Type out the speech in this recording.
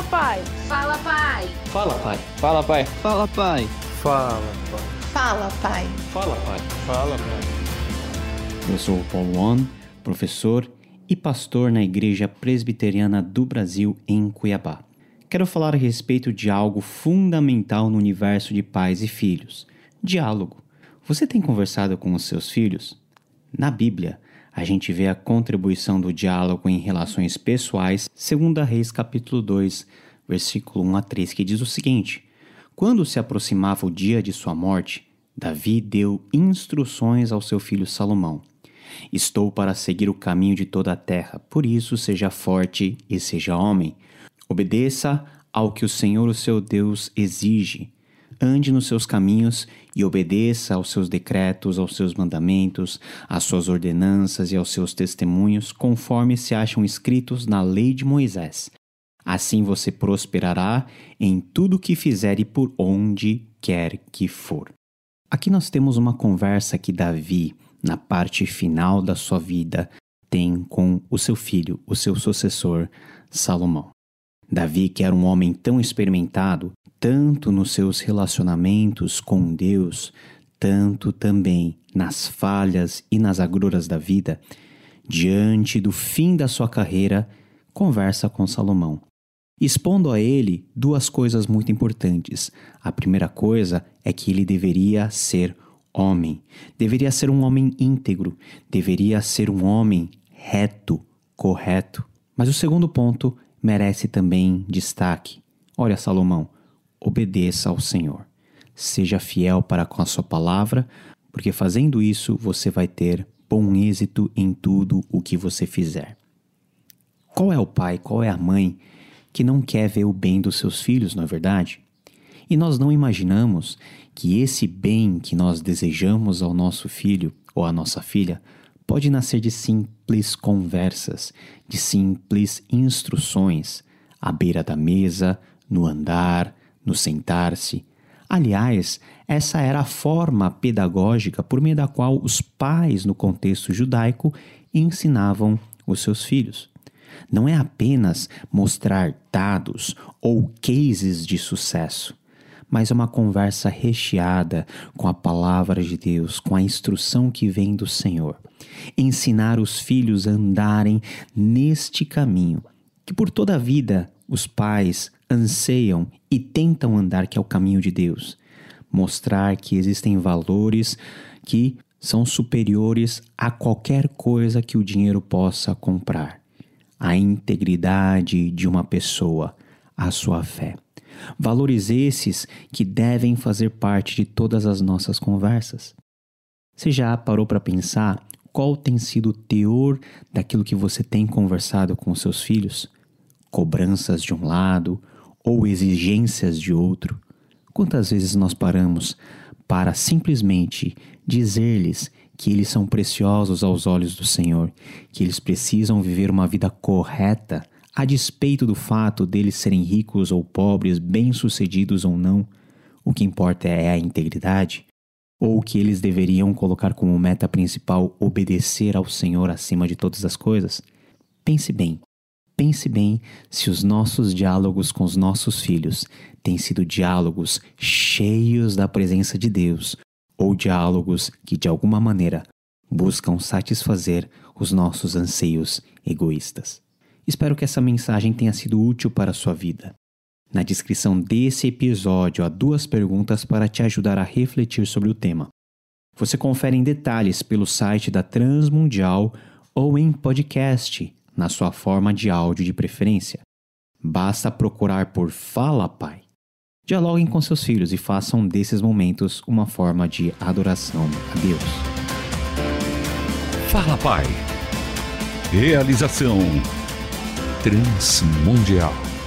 Fala, pai. Fala, pai. Fala, pai. Fala, pai. Fala, pai. Fala, pai. Fala, pai. Fala, pai. Fala, pai. Eu sou o Paulo On, professor e pastor na Igreja Presbiteriana do Brasil em Cuiabá. Quero falar a respeito de algo fundamental no universo de pais e filhos: diálogo. Você tem conversado com os seus filhos? Na Bíblia, a gente vê a contribuição do diálogo em relações pessoais, segundo Reis capítulo 2, versículo 1 a 3, que diz o seguinte: Quando se aproximava o dia de sua morte, Davi deu instruções ao seu filho Salomão. Estou para seguir o caminho de toda a terra, por isso seja forte e seja homem. Obedeça ao que o Senhor, o seu Deus, exige ande nos seus caminhos e obedeça aos seus decretos, aos seus mandamentos, às suas ordenanças e aos seus testemunhos, conforme se acham escritos na lei de Moisés. Assim você prosperará em tudo que fizer e por onde quer que for. Aqui nós temos uma conversa que Davi, na parte final da sua vida, tem com o seu filho, o seu sucessor, Salomão. Davi, que era um homem tão experimentado, tanto nos seus relacionamentos com Deus, tanto também nas falhas e nas agruras da vida, diante do fim da sua carreira, conversa com Salomão, expondo a ele duas coisas muito importantes. A primeira coisa é que ele deveria ser homem, deveria ser um homem íntegro, deveria ser um homem reto, correto. Mas o segundo ponto merece também destaque. Olha, Salomão, obedeça ao Senhor. Seja fiel para com a sua palavra, porque fazendo isso você vai ter bom êxito em tudo o que você fizer. Qual é o pai, qual é a mãe que não quer ver o bem dos seus filhos, não é verdade? E nós não imaginamos que esse bem que nós desejamos ao nosso filho ou à nossa filha pode nascer de simples conversas, de simples instruções, à beira da mesa, no andar, no sentar-se. Aliás, essa era a forma pedagógica por meio da qual os pais, no contexto judaico, ensinavam os seus filhos. Não é apenas mostrar dados ou cases de sucesso, mas é uma conversa recheada com a palavra de Deus, com a instrução que vem do Senhor. Ensinar os filhos a andarem neste caminho, que por toda a vida os pais anseiam e tentam andar, que é o caminho de Deus. Mostrar que existem valores que são superiores a qualquer coisa que o dinheiro possa comprar. A integridade de uma pessoa, a sua fé. Valores esses que devem fazer parte de todas as nossas conversas. Você já parou para pensar qual tem sido o teor daquilo que você tem conversado com seus filhos? Cobranças de um lado ou exigências de outro? Quantas vezes nós paramos para simplesmente dizer-lhes que eles são preciosos aos olhos do Senhor, que eles precisam viver uma vida correta a despeito do fato deles serem ricos ou pobres, bem-sucedidos ou não, o que importa é a integridade, ou que eles deveriam colocar como meta principal obedecer ao Senhor acima de todas as coisas? Pense bem. Pense bem se os nossos diálogos com os nossos filhos têm sido diálogos cheios da presença de Deus ou diálogos que, de alguma maneira, buscam satisfazer os nossos anseios egoístas. Espero que essa mensagem tenha sido útil para a sua vida. Na descrição desse episódio há duas perguntas para te ajudar a refletir sobre o tema. Você confere em detalhes pelo site da Transmundial ou em podcast, na sua forma de áudio de preferência. Basta procurar por Fala Pai. Dialoguem com seus filhos e façam desses momentos uma forma de adoração a Deus. Fala Pai. Realização Transmundial.